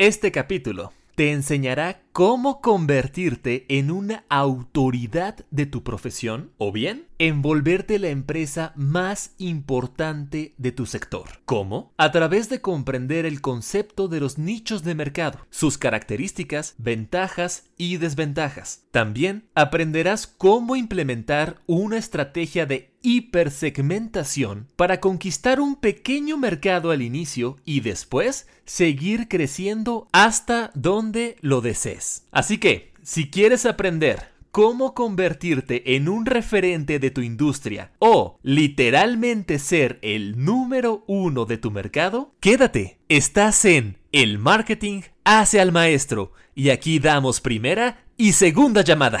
Este capítulo te enseñará cómo convertirte en una autoridad de tu profesión o bien envolverte la empresa más importante de tu sector. ¿Cómo? A través de comprender el concepto de los nichos de mercado, sus características, ventajas y desventajas. También aprenderás cómo implementar una estrategia de hipersegmentación para conquistar un pequeño mercado al inicio y después seguir creciendo hasta donde lo desees. Así que, si quieres aprender cómo convertirte en un referente de tu industria o literalmente ser el número uno de tu mercado, quédate. Estás en El Marketing hace al maestro y aquí damos primera y segunda llamada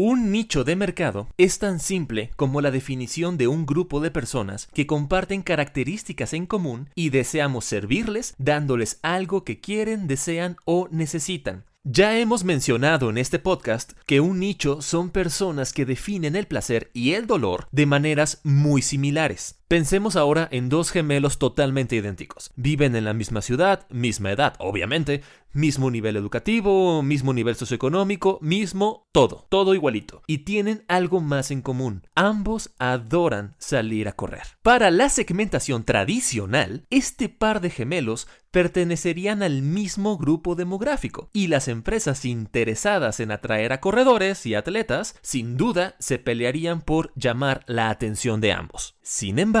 Un nicho de mercado es tan simple como la definición de un grupo de personas que comparten características en común y deseamos servirles dándoles algo que quieren, desean o necesitan. Ya hemos mencionado en este podcast que un nicho son personas que definen el placer y el dolor de maneras muy similares. Pensemos ahora en dos gemelos totalmente idénticos. Viven en la misma ciudad, misma edad, obviamente, mismo nivel educativo, mismo nivel socioeconómico, mismo todo, todo igualito. Y tienen algo más en común. Ambos adoran salir a correr. Para la segmentación tradicional, este par de gemelos pertenecerían al mismo grupo demográfico y las empresas interesadas en atraer a corredores y atletas sin duda se pelearían por llamar la atención de ambos. Sin embargo,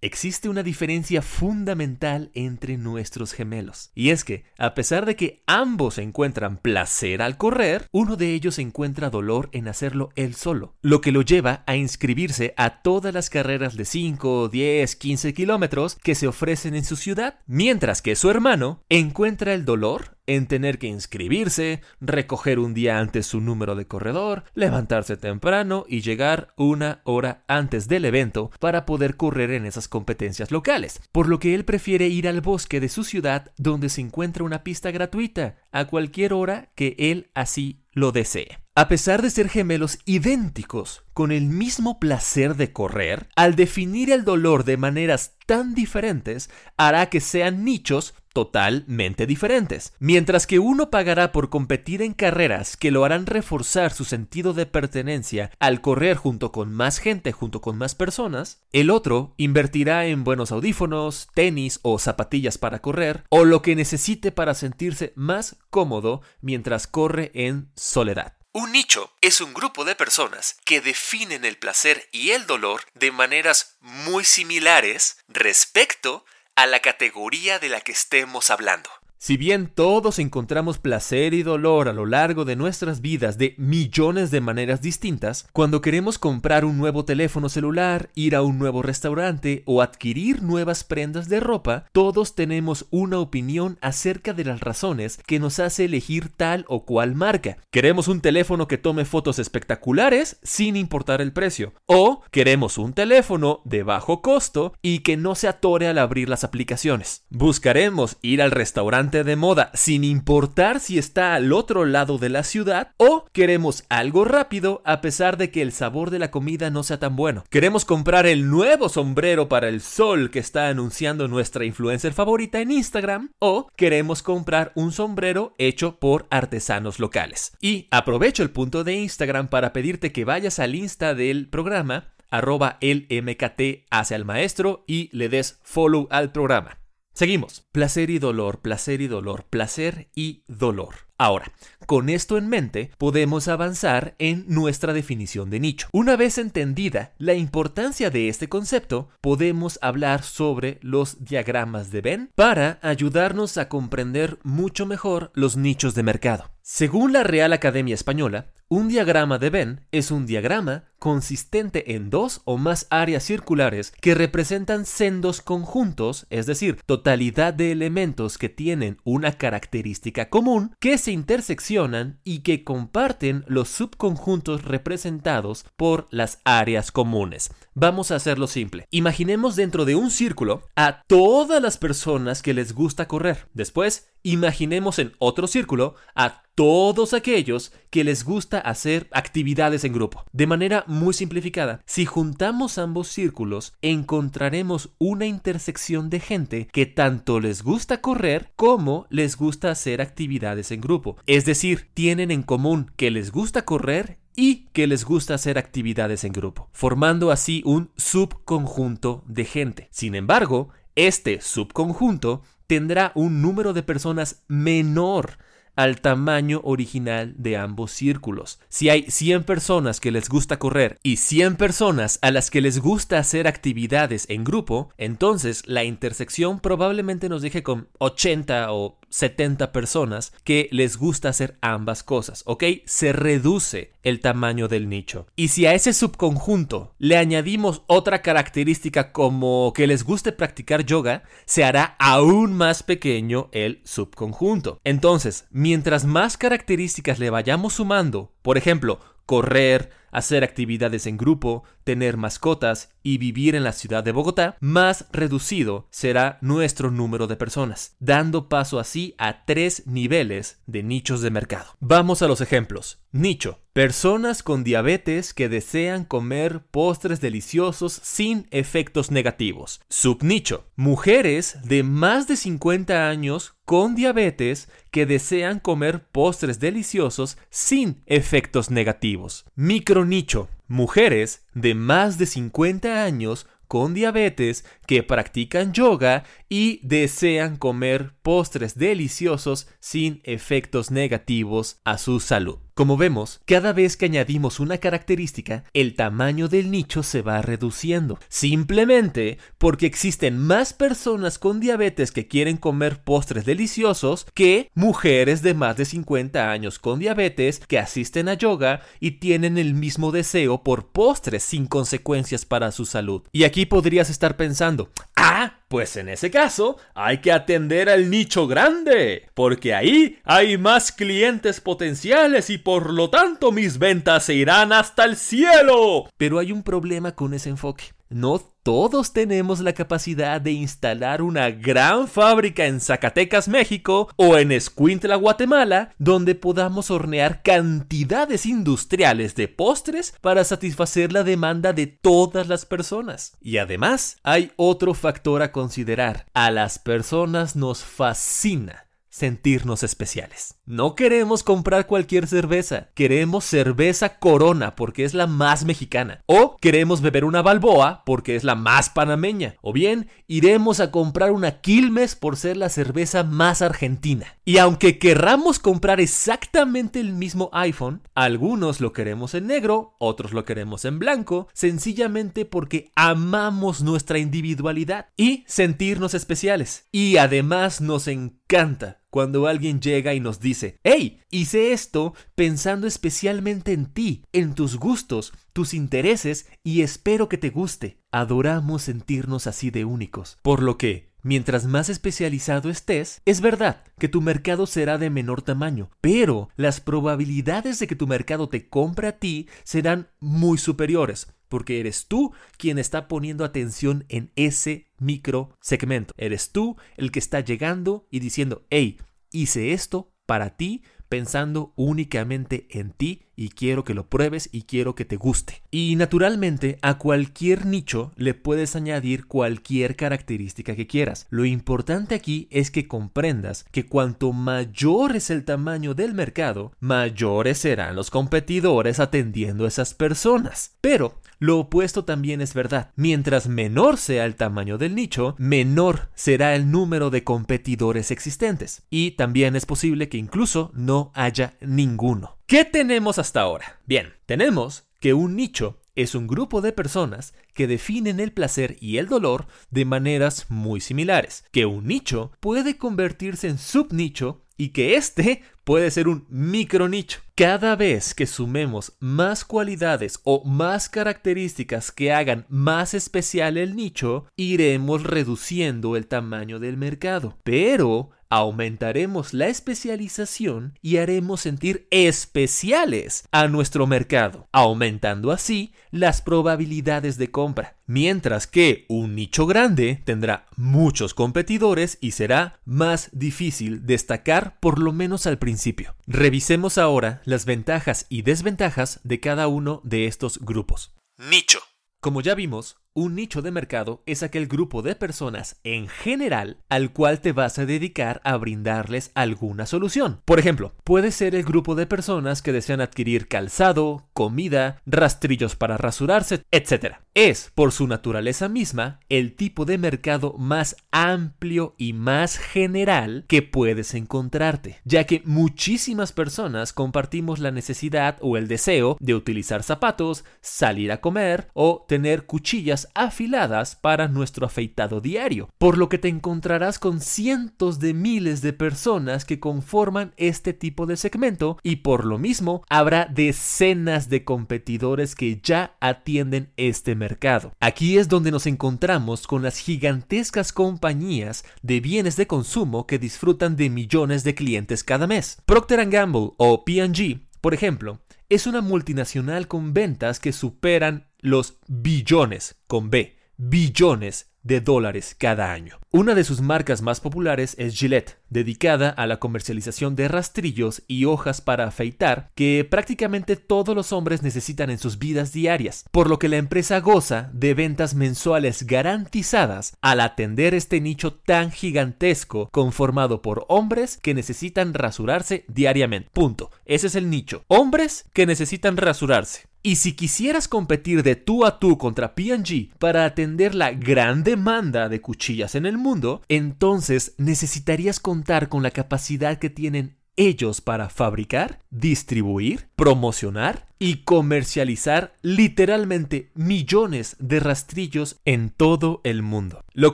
existe una diferencia fundamental entre nuestros gemelos. Y es que, a pesar de que ambos encuentran placer al correr, uno de ellos encuentra dolor en hacerlo él solo, lo que lo lleva a inscribirse a todas las carreras de 5, 10, 15 kilómetros que se ofrecen en su ciudad, mientras que su hermano encuentra el dolor en tener que inscribirse, recoger un día antes su número de corredor, levantarse temprano y llegar una hora antes del evento para poder correr en esas competencias locales, por lo que él prefiere ir al bosque de su ciudad donde se encuentra una pista gratuita a cualquier hora que él así lo desee. A pesar de ser gemelos idénticos, con el mismo placer de correr, al definir el dolor de maneras tan diferentes, hará que sean nichos totalmente diferentes. Mientras que uno pagará por competir en carreras que lo harán reforzar su sentido de pertenencia al correr junto con más gente, junto con más personas, el otro invertirá en buenos audífonos, tenis o zapatillas para correr, o lo que necesite para sentirse más cómodo mientras corre en soledad. Un nicho es un grupo de personas que definen el placer y el dolor de maneras muy similares respecto la categoría de la que estemos hablando. Si bien todos encontramos placer y dolor a lo largo de nuestras vidas de millones de maneras distintas, cuando queremos comprar un nuevo teléfono celular, ir a un nuevo restaurante o adquirir nuevas prendas de ropa, todos tenemos una opinión acerca de las razones que nos hace elegir tal o cual marca. Queremos un teléfono que tome fotos espectaculares sin importar el precio, o queremos un teléfono de bajo costo y que no se atore al abrir las aplicaciones. Buscaremos ir al restaurante de moda sin importar si está al otro lado de la ciudad o queremos algo rápido a pesar de que el sabor de la comida no sea tan bueno. Queremos comprar el nuevo sombrero para el sol que está anunciando nuestra influencer favorita en Instagram o queremos comprar un sombrero hecho por artesanos locales. Y aprovecho el punto de Instagram para pedirte que vayas al Insta del programa arroba el MKT hacia el maestro y le des follow al programa. Seguimos. Placer y dolor, placer y dolor, placer y dolor. Ahora, con esto en mente, podemos avanzar en nuestra definición de nicho. Una vez entendida la importancia de este concepto, podemos hablar sobre los diagramas de Venn para ayudarnos a comprender mucho mejor los nichos de mercado. Según la Real Academia Española, un diagrama de Venn es un diagrama consistente en dos o más áreas circulares que representan sendos conjuntos, es decir, totalidad de elementos que tienen una característica común que se interseccionan y que comparten los subconjuntos representados por las áreas comunes. Vamos a hacerlo simple. Imaginemos dentro de un círculo a todas las personas que les gusta correr. Después, imaginemos en otro círculo a todos aquellos que les gusta hacer actividades en grupo. De manera muy simplificada, si juntamos ambos círculos, encontraremos una intersección de gente que tanto les gusta correr como les gusta hacer actividades en grupo. Es decir, tienen en común que les gusta correr y que les gusta hacer actividades en grupo, formando así un subconjunto de gente. Sin embargo, este subconjunto tendrá un número de personas menor al tamaño original de ambos círculos. Si hay 100 personas que les gusta correr y 100 personas a las que les gusta hacer actividades en grupo, entonces la intersección probablemente nos deje con 80 o 70 personas que les gusta hacer ambas cosas, ¿ok? Se reduce el tamaño del nicho. Y si a ese subconjunto le añadimos otra característica como que les guste practicar yoga, se hará aún más pequeño el subconjunto. Entonces, mientras más características le vayamos sumando, por ejemplo, correr, hacer actividades en grupo, tener mascotas y vivir en la ciudad de Bogotá, más reducido será nuestro número de personas, dando paso así a tres niveles de nichos de mercado. Vamos a los ejemplos. Nicho. Personas con diabetes que desean comer postres deliciosos sin efectos negativos. Subnicho. Mujeres de más de 50 años con diabetes que desean comer postres deliciosos sin efectos negativos. Micronicho. Mujeres de más de 50 años con diabetes que practican yoga y desean comer postres deliciosos sin efectos negativos a su salud. Como vemos, cada vez que añadimos una característica, el tamaño del nicho se va reduciendo, simplemente porque existen más personas con diabetes que quieren comer postres deliciosos que mujeres de más de 50 años con diabetes que asisten a yoga y tienen el mismo deseo por postres sin consecuencias para su salud. Y aquí podrías estar pensando, ah, pues en ese caso hay que atender al nicho grande, porque ahí hay más clientes potenciales y por lo tanto mis ventas se irán hasta el cielo. Pero hay un problema con ese enfoque. No todos tenemos la capacidad de instalar una gran fábrica en Zacatecas, México o en Escuintla, Guatemala, donde podamos hornear cantidades industriales de postres para satisfacer la demanda de todas las personas. Y además, hay otro factor a considerar. A las personas nos fascina sentirnos especiales. No queremos comprar cualquier cerveza, queremos cerveza Corona porque es la más mexicana. O queremos beber una Balboa porque es la más panameña. O bien iremos a comprar una Quilmes por ser la cerveza más argentina. Y aunque querramos comprar exactamente el mismo iPhone, algunos lo queremos en negro, otros lo queremos en blanco, sencillamente porque amamos nuestra individualidad y sentirnos especiales. Y además nos encanta cuando alguien llega y nos dice, hey, hice esto pensando especialmente en ti, en tus gustos, tus intereses y espero que te guste. Adoramos sentirnos así de únicos. Por lo que, mientras más especializado estés, es verdad que tu mercado será de menor tamaño, pero las probabilidades de que tu mercado te compre a ti serán muy superiores porque eres tú quien está poniendo atención en ese micro segmento. Eres tú el que está llegando y diciendo, hey, hice esto para ti pensando únicamente en ti y quiero que lo pruebes y quiero que te guste. Y naturalmente a cualquier nicho le puedes añadir cualquier característica que quieras. Lo importante aquí es que comprendas que cuanto mayor es el tamaño del mercado, mayores serán los competidores atendiendo a esas personas. Pero lo opuesto también es verdad. Mientras menor sea el tamaño del nicho, menor será el número de competidores existentes. Y también es posible que incluso no haya ninguno. ¿Qué tenemos hasta ahora? Bien, tenemos que un nicho es un grupo de personas que definen el placer y el dolor de maneras muy similares, que un nicho puede convertirse en subnicho y que este puede ser un micronicho. Cada vez que sumemos más cualidades o más características que hagan más especial el nicho, iremos reduciendo el tamaño del mercado. Pero aumentaremos la especialización y haremos sentir especiales a nuestro mercado, aumentando así las probabilidades de compra. Mientras que un nicho grande tendrá muchos competidores y será más difícil destacar por lo menos al principio. Revisemos ahora las ventajas y desventajas de cada uno de estos grupos. Nicho. Como ya vimos, un nicho de mercado es aquel grupo de personas en general al cual te vas a dedicar a brindarles alguna solución. Por ejemplo, puede ser el grupo de personas que desean adquirir calzado, comida, rastrillos para rasurarse, etc. Es, por su naturaleza misma, el tipo de mercado más amplio y más general que puedes encontrarte, ya que muchísimas personas compartimos la necesidad o el deseo de utilizar zapatos, salir a comer o tener cuchillas afiladas para nuestro afeitado diario, por lo que te encontrarás con cientos de miles de personas que conforman este tipo de segmento y por lo mismo habrá decenas de competidores que ya atienden este mercado. Aquí es donde nos encontramos con las gigantescas compañías de bienes de consumo que disfrutan de millones de clientes cada mes. Procter Gamble o P&G, por ejemplo, es una multinacional con ventas que superan los billones con B, billones de dólares cada año. Una de sus marcas más populares es Gillette, dedicada a la comercialización de rastrillos y hojas para afeitar que prácticamente todos los hombres necesitan en sus vidas diarias, por lo que la empresa goza de ventas mensuales garantizadas al atender este nicho tan gigantesco conformado por hombres que necesitan rasurarse diariamente. Punto. Ese es el nicho. Hombres que necesitan rasurarse. Y si quisieras competir de tú a tú contra P&G para atender la gran demanda de cuchillas en el mundo, entonces necesitarías contar con la capacidad que tienen ellos para fabricar, distribuir, promocionar y comercializar literalmente millones de rastrillos en todo el mundo. Lo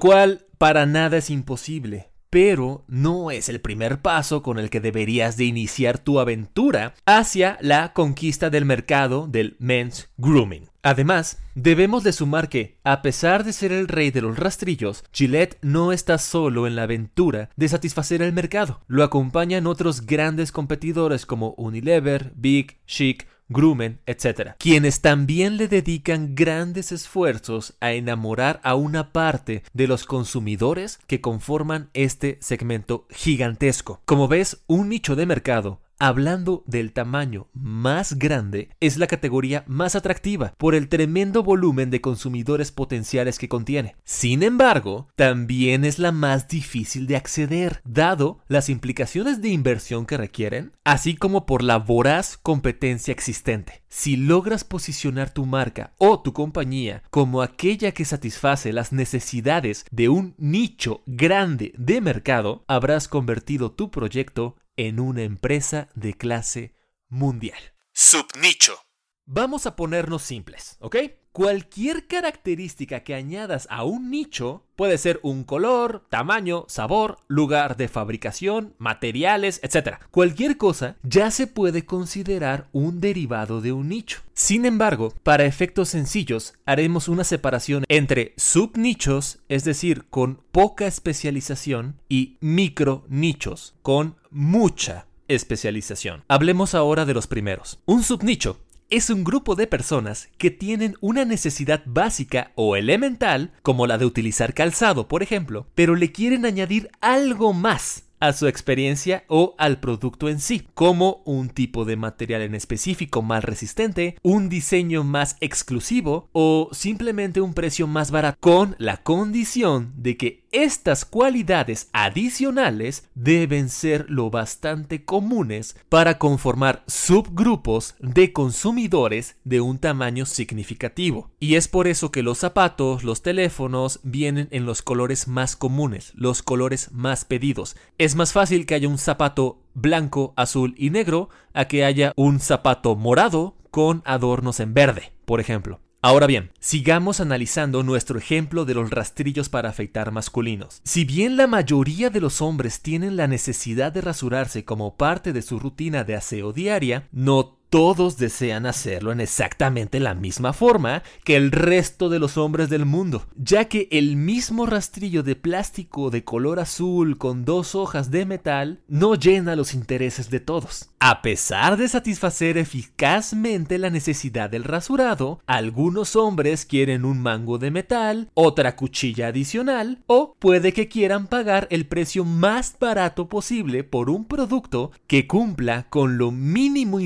cual para nada es imposible pero no es el primer paso con el que deberías de iniciar tu aventura hacia la conquista del mercado del men's grooming. Además, debemos de sumar que, a pesar de ser el rey de los rastrillos, Gillette no está solo en la aventura de satisfacer el mercado. Lo acompañan otros grandes competidores como Unilever, Big, Chic, Groomen, etc., quienes también le dedican grandes esfuerzos a enamorar a una parte de los consumidores que conforman este segmento gigantesco. Como ves, un nicho de mercado hablando del tamaño más grande, es la categoría más atractiva por el tremendo volumen de consumidores potenciales que contiene. Sin embargo, también es la más difícil de acceder, dado las implicaciones de inversión que requieren, así como por la voraz competencia existente. Si logras posicionar tu marca o tu compañía como aquella que satisface las necesidades de un nicho grande de mercado, habrás convertido tu proyecto en una empresa de clase mundial. Subnicho. Vamos a ponernos simples, ¿ok? Cualquier característica que añadas a un nicho puede ser un color, tamaño, sabor, lugar de fabricación, materiales, etc. Cualquier cosa ya se puede considerar un derivado de un nicho. Sin embargo, para efectos sencillos, haremos una separación entre subnichos, es decir, con poca especialización, y micro nichos, con mucha especialización. Hablemos ahora de los primeros. Un subnicho es un grupo de personas que tienen una necesidad básica o elemental, como la de utilizar calzado, por ejemplo, pero le quieren añadir algo más a su experiencia o al producto en sí, como un tipo de material en específico más resistente, un diseño más exclusivo o simplemente un precio más barato, con la condición de que estas cualidades adicionales deben ser lo bastante comunes para conformar subgrupos de consumidores de un tamaño significativo. Y es por eso que los zapatos, los teléfonos vienen en los colores más comunes, los colores más pedidos. Es más fácil que haya un zapato blanco, azul y negro a que haya un zapato morado con adornos en verde, por ejemplo. Ahora bien, sigamos analizando nuestro ejemplo de los rastrillos para afeitar masculinos. Si bien la mayoría de los hombres tienen la necesidad de rasurarse como parte de su rutina de aseo diaria, no todos desean hacerlo en exactamente la misma forma que el resto de los hombres del mundo, ya que el mismo rastrillo de plástico de color azul con dos hojas de metal no llena los intereses de todos. A pesar de satisfacer eficazmente la necesidad del rasurado, algunos hombres quieren un mango de metal, otra cuchilla adicional, o puede que quieran pagar el precio más barato posible por un producto que cumpla con lo mínimo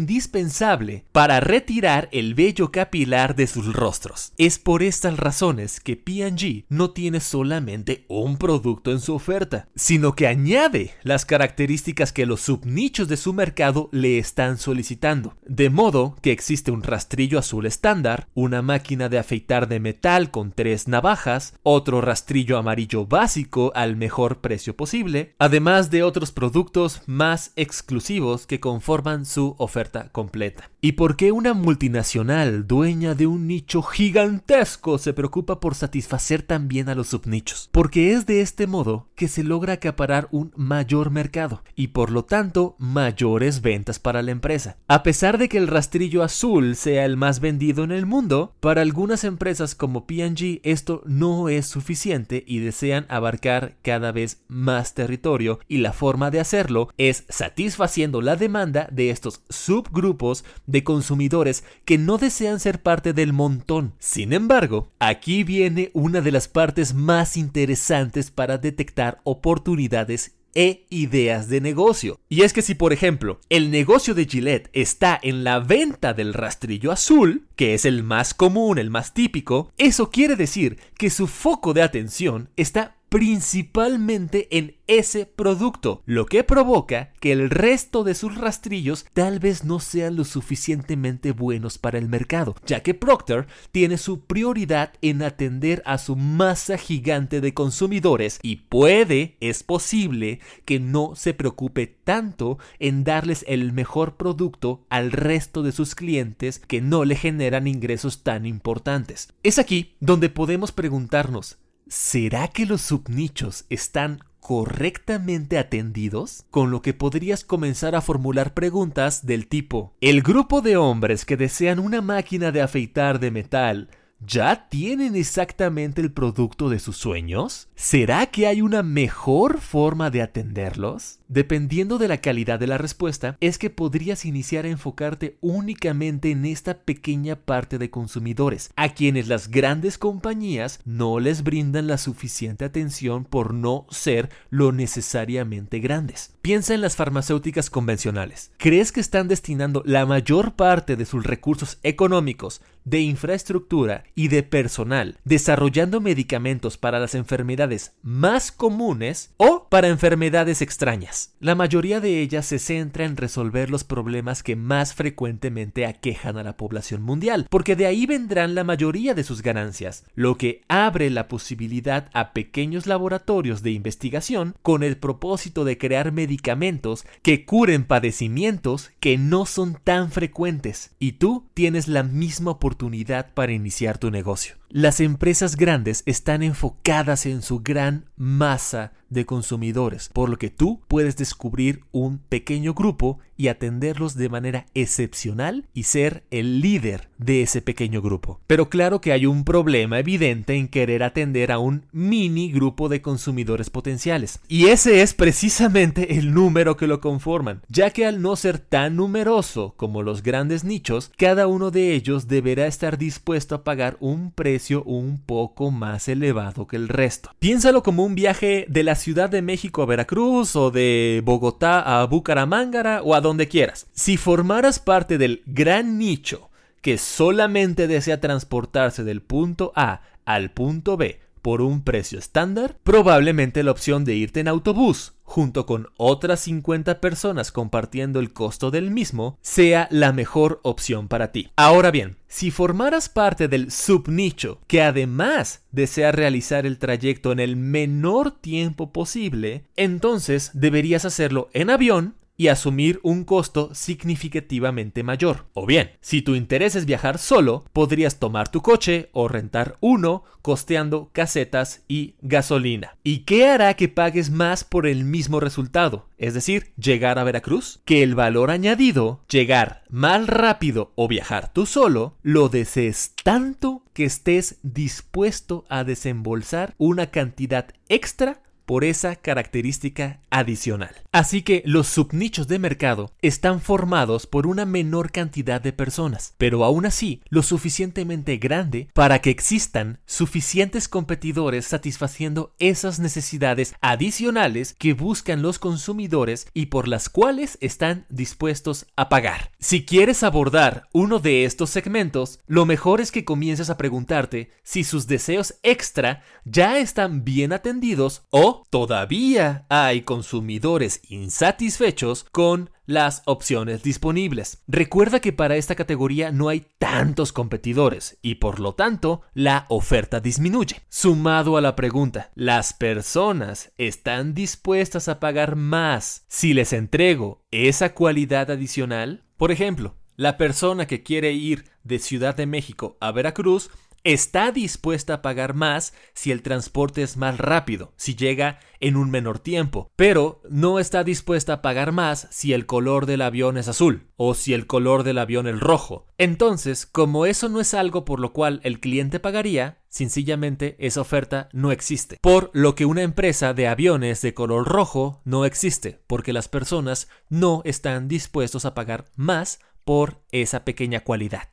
para retirar el vello capilar de sus rostros. Es por estas razones que P&G no tiene solamente un producto en su oferta, sino que añade las características que los subnichos de su mercado le están solicitando. De modo que existe un rastrillo azul estándar, una máquina de afeitar de metal con tres navajas, otro rastrillo amarillo básico al mejor precio posible, además de otros productos más exclusivos que conforman su oferta completa. ¿Y por qué una multinacional dueña de un nicho gigantesco se preocupa por satisfacer también a los subnichos? Porque es de este modo que se logra acaparar un mayor mercado y por lo tanto mayores ventas para la empresa. A pesar de que el rastrillo azul sea el más vendido en el mundo, para algunas empresas como P&G esto no es suficiente y desean abarcar cada vez más territorio y la forma de hacerlo es satisfaciendo la demanda de estos subgrupos de consumidores que no desean ser parte del montón. Sin embargo, aquí viene una de las partes más interesantes para detectar oportunidades e ideas de negocio. Y es que si por ejemplo el negocio de Gillette está en la venta del rastrillo azul, que es el más común, el más típico, eso quiere decir que su foco de atención está principalmente en ese producto, lo que provoca que el resto de sus rastrillos tal vez no sean lo suficientemente buenos para el mercado, ya que Procter tiene su prioridad en atender a su masa gigante de consumidores y puede, es posible, que no se preocupe tanto en darles el mejor producto al resto de sus clientes que no le generan ingresos tan importantes. Es aquí donde podemos preguntarnos, ¿será que los subnichos están correctamente atendidos? Con lo que podrías comenzar a formular preguntas del tipo, ¿el grupo de hombres que desean una máquina de afeitar de metal ¿Ya tienen exactamente el producto de sus sueños? ¿Será que hay una mejor forma de atenderlos? Dependiendo de la calidad de la respuesta, es que podrías iniciar a enfocarte únicamente en esta pequeña parte de consumidores, a quienes las grandes compañías no les brindan la suficiente atención por no ser lo necesariamente grandes. Piensa en las farmacéuticas convencionales. ¿Crees que están destinando la mayor parte de sus recursos económicos, de infraestructura y de personal desarrollando medicamentos para las enfermedades más comunes o para enfermedades extrañas. La mayoría de ellas se centra en resolver los problemas que más frecuentemente aquejan a la población mundial, porque de ahí vendrán la mayoría de sus ganancias, lo que abre la posibilidad a pequeños laboratorios de investigación con el propósito de crear medicamentos que curen padecimientos que no son tan frecuentes, y tú tienes la misma oportunidad para iniciar tu negocio. Las empresas grandes están enfocadas en su gran masa de consumidores, por lo que tú puedes descubrir un pequeño grupo y atenderlos de manera excepcional y ser el líder de ese pequeño grupo. Pero claro que hay un problema evidente en querer atender a un mini grupo de consumidores potenciales. Y ese es precisamente el número que lo conforman, ya que al no ser tan numeroso como los grandes nichos, cada uno de ellos deberá estar dispuesto a pagar un precio un poco más elevado que el resto. Piénsalo como un viaje de la Ciudad de México a Veracruz o de Bogotá a Bucaramanga o a donde quieras. Si formaras parte del gran nicho que solamente desea transportarse del punto A al punto B por un precio estándar, probablemente la opción de irte en autobús junto con otras 50 personas compartiendo el costo del mismo, sea la mejor opción para ti. Ahora bien, si formaras parte del subnicho que además desea realizar el trayecto en el menor tiempo posible, entonces deberías hacerlo en avión y asumir un costo significativamente mayor. O bien, si tu interés es viajar solo, podrías tomar tu coche o rentar uno costeando casetas y gasolina. ¿Y qué hará que pagues más por el mismo resultado? Es decir, llegar a Veracruz, que el valor añadido, llegar más rápido o viajar tú solo, lo desees tanto que estés dispuesto a desembolsar una cantidad extra por esa característica adicional. Así que los subnichos de mercado están formados por una menor cantidad de personas, pero aún así lo suficientemente grande para que existan suficientes competidores satisfaciendo esas necesidades adicionales que buscan los consumidores y por las cuales están dispuestos a pagar. Si quieres abordar uno de estos segmentos, lo mejor es que comiences a preguntarte si sus deseos extra ya están bien atendidos o todavía hay consumidores insatisfechos con las opciones disponibles. Recuerda que para esta categoría no hay tantos competidores y por lo tanto la oferta disminuye. Sumado a la pregunta, ¿las personas están dispuestas a pagar más si les entrego esa cualidad adicional? Por ejemplo, la persona que quiere ir de Ciudad de México a Veracruz está dispuesta a pagar más si el transporte es más rápido, si llega en un menor tiempo, pero no está dispuesta a pagar más si el color del avión es azul o si el color del avión es rojo. Entonces, como eso no es algo por lo cual el cliente pagaría, sencillamente esa oferta no existe. Por lo que una empresa de aviones de color rojo no existe, porque las personas no están dispuestos a pagar más por esa pequeña cualidad.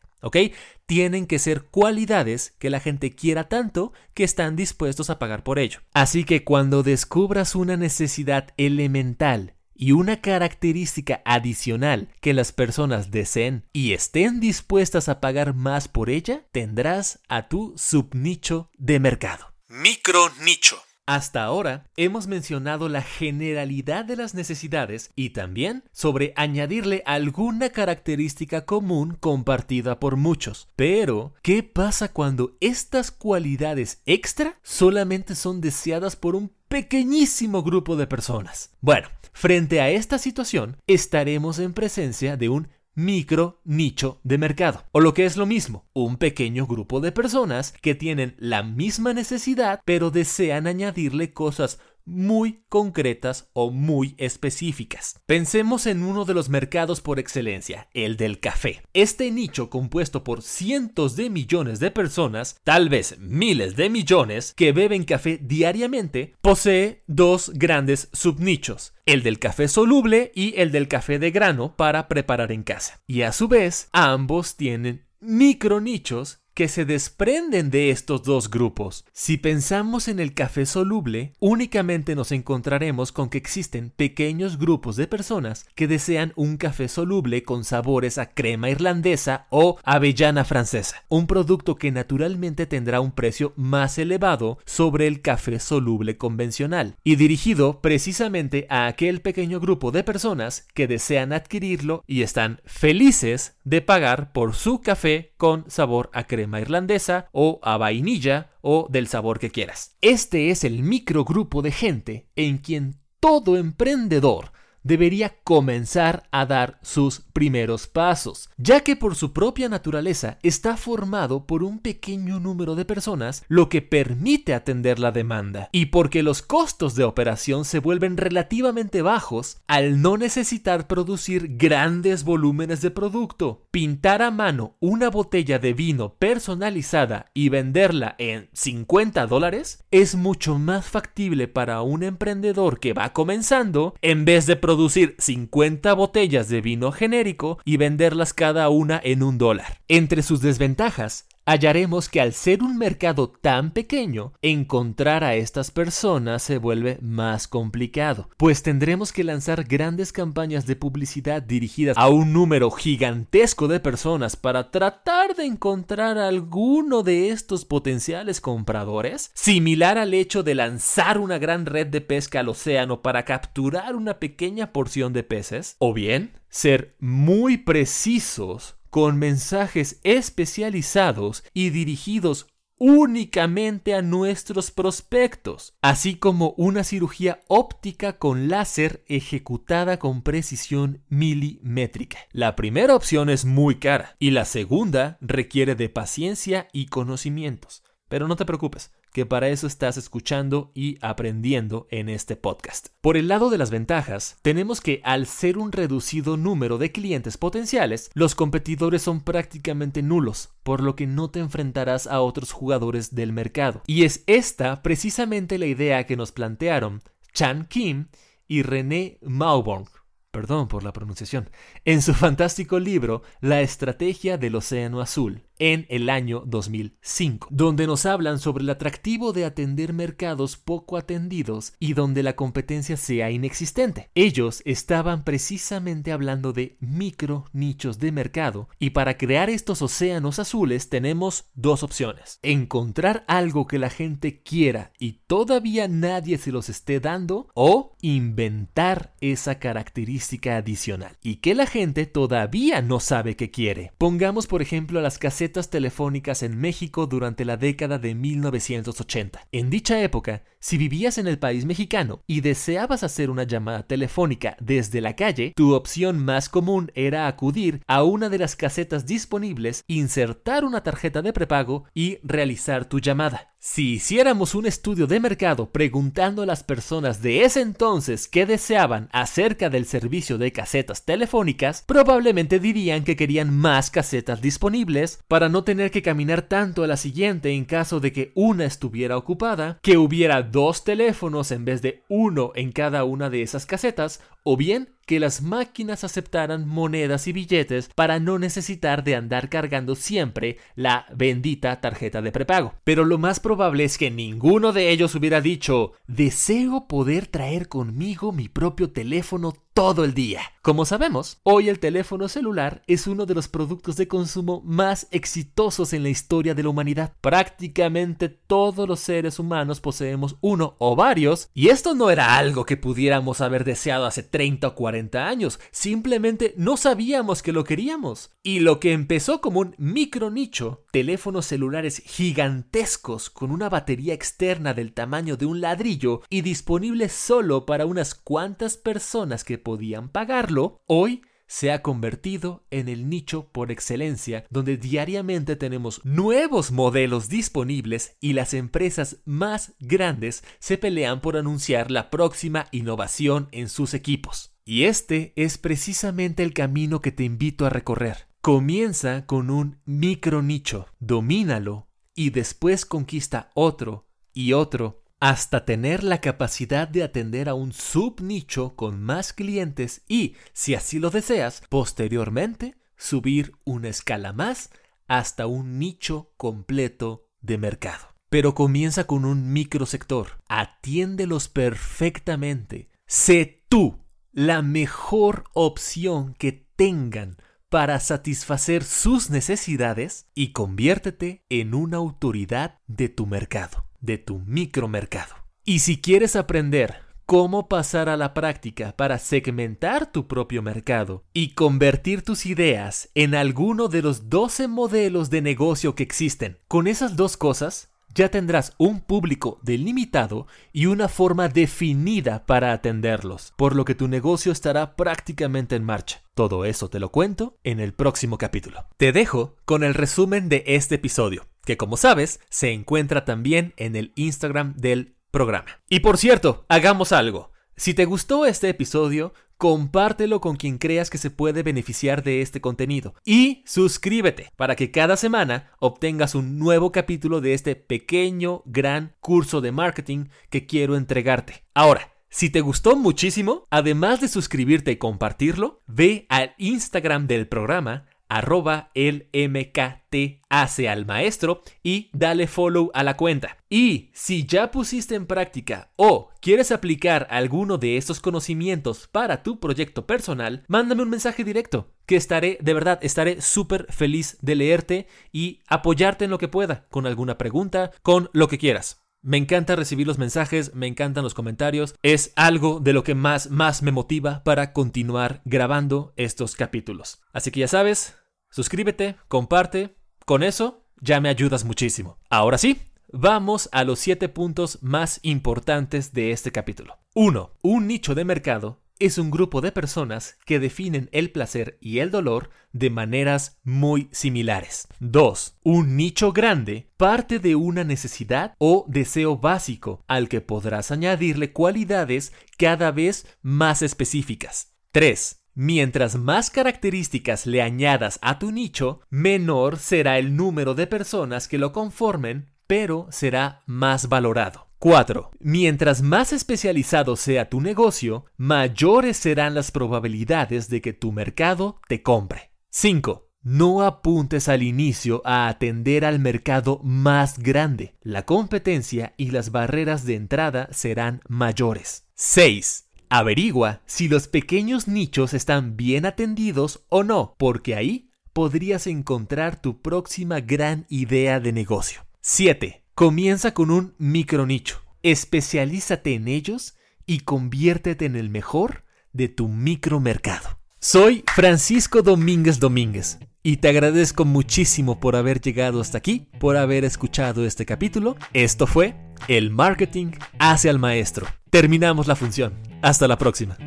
Tienen que ser cualidades que la gente quiera tanto que están dispuestos a pagar por ello. Así que cuando descubras una necesidad elemental y una característica adicional que las personas deseen y estén dispuestas a pagar más por ella, tendrás a tu subnicho de mercado. Micro nicho. Hasta ahora hemos mencionado la generalidad de las necesidades y también sobre añadirle alguna característica común compartida por muchos. Pero, ¿qué pasa cuando estas cualidades extra solamente son deseadas por un pequeñísimo grupo de personas? Bueno, frente a esta situación estaremos en presencia de un micro nicho de mercado. O lo que es lo mismo, un pequeño grupo de personas que tienen la misma necesidad pero desean añadirle cosas muy concretas o muy específicas. Pensemos en uno de los mercados por excelencia, el del café. Este nicho compuesto por cientos de millones de personas, tal vez miles de millones, que beben café diariamente, posee dos grandes subnichos, el del café soluble y el del café de grano para preparar en casa. Y a su vez, ambos tienen micro nichos que se desprenden de estos dos grupos. Si pensamos en el café soluble, únicamente nos encontraremos con que existen pequeños grupos de personas que desean un café soluble con sabores a crema irlandesa o avellana francesa, un producto que naturalmente tendrá un precio más elevado sobre el café soluble convencional y dirigido precisamente a aquel pequeño grupo de personas que desean adquirirlo y están felices de pagar por su café con sabor a crema irlandesa o a vainilla o del sabor que quieras. Este es el microgrupo de gente en quien todo emprendedor debería comenzar a dar sus primeros pasos, ya que por su propia naturaleza está formado por un pequeño número de personas, lo que permite atender la demanda, y porque los costos de operación se vuelven relativamente bajos al no necesitar producir grandes volúmenes de producto. Pintar a mano una botella de vino personalizada y venderla en 50 dólares es mucho más factible para un emprendedor que va comenzando en vez de producir 50 botellas de vino genérico y venderlas cada una en un dólar. Entre sus desventajas, hallaremos que al ser un mercado tan pequeño, encontrar a estas personas se vuelve más complicado, pues tendremos que lanzar grandes campañas de publicidad dirigidas a un número gigantesco de personas para tratar de encontrar a alguno de estos potenciales compradores, similar al hecho de lanzar una gran red de pesca al océano para capturar una pequeña porción de peces, o bien ser muy precisos con mensajes especializados y dirigidos únicamente a nuestros prospectos, así como una cirugía óptica con láser ejecutada con precisión milimétrica. La primera opción es muy cara y la segunda requiere de paciencia y conocimientos. Pero no te preocupes, que para eso estás escuchando y aprendiendo en este podcast. Por el lado de las ventajas, tenemos que al ser un reducido número de clientes potenciales, los competidores son prácticamente nulos, por lo que no te enfrentarás a otros jugadores del mercado. Y es esta precisamente la idea que nos plantearon Chan Kim y René Mauborn perdón por la pronunciación, en su fantástico libro La Estrategia del Océano Azul, en el año 2005, donde nos hablan sobre el atractivo de atender mercados poco atendidos y donde la competencia sea inexistente. Ellos estaban precisamente hablando de micro nichos de mercado y para crear estos océanos azules tenemos dos opciones. Encontrar algo que la gente quiera y todavía nadie se los esté dando o inventar esa característica adicional y que la gente todavía no sabe que quiere. Pongamos por ejemplo las casetas telefónicas en México durante la década de 1980. En dicha época, si vivías en el país mexicano y deseabas hacer una llamada telefónica desde la calle, tu opción más común era acudir a una de las casetas disponibles, insertar una tarjeta de prepago y realizar tu llamada. Si hiciéramos un estudio de mercado preguntando a las personas de ese entonces qué deseaban acerca del servicio de casetas telefónicas, probablemente dirían que querían más casetas disponibles para no tener que caminar tanto a la siguiente en caso de que una estuviera ocupada, que hubiera dos teléfonos en vez de uno en cada una de esas casetas, o bien que las máquinas aceptaran monedas y billetes para no necesitar de andar cargando siempre la bendita tarjeta de prepago. Pero lo más probable es que ninguno de ellos hubiera dicho, deseo poder traer conmigo mi propio teléfono todo el día. Como sabemos, hoy el teléfono celular es uno de los productos de consumo más exitosos en la historia de la humanidad. Prácticamente todos los seres humanos poseemos uno o varios, y esto no era algo que pudiéramos haber deseado hace 30 o 40 años, simplemente no sabíamos que lo queríamos. Y lo que empezó como un micro nicho, teléfonos celulares gigantescos con una batería externa del tamaño de un ladrillo y disponibles solo para unas cuantas personas que podían pagarlo, hoy se ha convertido en el nicho por excelencia donde diariamente tenemos nuevos modelos disponibles y las empresas más grandes se pelean por anunciar la próxima innovación en sus equipos. Y este es precisamente el camino que te invito a recorrer. Comienza con un micro nicho, domínalo y después conquista otro y otro hasta tener la capacidad de atender a un subnicho con más clientes y, si así lo deseas, posteriormente subir una escala más hasta un nicho completo de mercado. Pero comienza con un microsector, atiéndelos perfectamente, sé tú la mejor opción que tengan para satisfacer sus necesidades y conviértete en una autoridad de tu mercado de tu micromercado. Y si quieres aprender cómo pasar a la práctica para segmentar tu propio mercado y convertir tus ideas en alguno de los 12 modelos de negocio que existen, con esas dos cosas ya tendrás un público delimitado y una forma definida para atenderlos, por lo que tu negocio estará prácticamente en marcha. Todo eso te lo cuento en el próximo capítulo. Te dejo con el resumen de este episodio que como sabes se encuentra también en el Instagram del programa. Y por cierto, hagamos algo. Si te gustó este episodio, compártelo con quien creas que se puede beneficiar de este contenido. Y suscríbete para que cada semana obtengas un nuevo capítulo de este pequeño, gran curso de marketing que quiero entregarte. Ahora, si te gustó muchísimo, además de suscribirte y compartirlo, ve al Instagram del programa arroba el MKT hace al maestro y dale follow a la cuenta. Y si ya pusiste en práctica o quieres aplicar alguno de estos conocimientos para tu proyecto personal, mándame un mensaje directo, que estaré, de verdad, estaré súper feliz de leerte y apoyarte en lo que pueda, con alguna pregunta, con lo que quieras. Me encanta recibir los mensajes, me encantan los comentarios. Es algo de lo que más, más me motiva para continuar grabando estos capítulos. Así que ya sabes, suscríbete, comparte. Con eso ya me ayudas muchísimo. Ahora sí, vamos a los 7 puntos más importantes de este capítulo. 1. Un nicho de mercado es un grupo de personas que definen el placer y el dolor de maneras muy similares. 2. Un nicho grande parte de una necesidad o deseo básico al que podrás añadirle cualidades cada vez más específicas. 3. Mientras más características le añadas a tu nicho, menor será el número de personas que lo conformen, pero será más valorado. 4. Mientras más especializado sea tu negocio, mayores serán las probabilidades de que tu mercado te compre. 5. No apuntes al inicio a atender al mercado más grande. La competencia y las barreras de entrada serán mayores. 6. Averigua si los pequeños nichos están bien atendidos o no, porque ahí podrías encontrar tu próxima gran idea de negocio. 7. Comienza con un micronicho, especialízate en ellos y conviértete en el mejor de tu micromercado. Soy Francisco Domínguez Domínguez y te agradezco muchísimo por haber llegado hasta aquí, por haber escuchado este capítulo. Esto fue El Marketing hacia el Maestro. Terminamos la función. Hasta la próxima.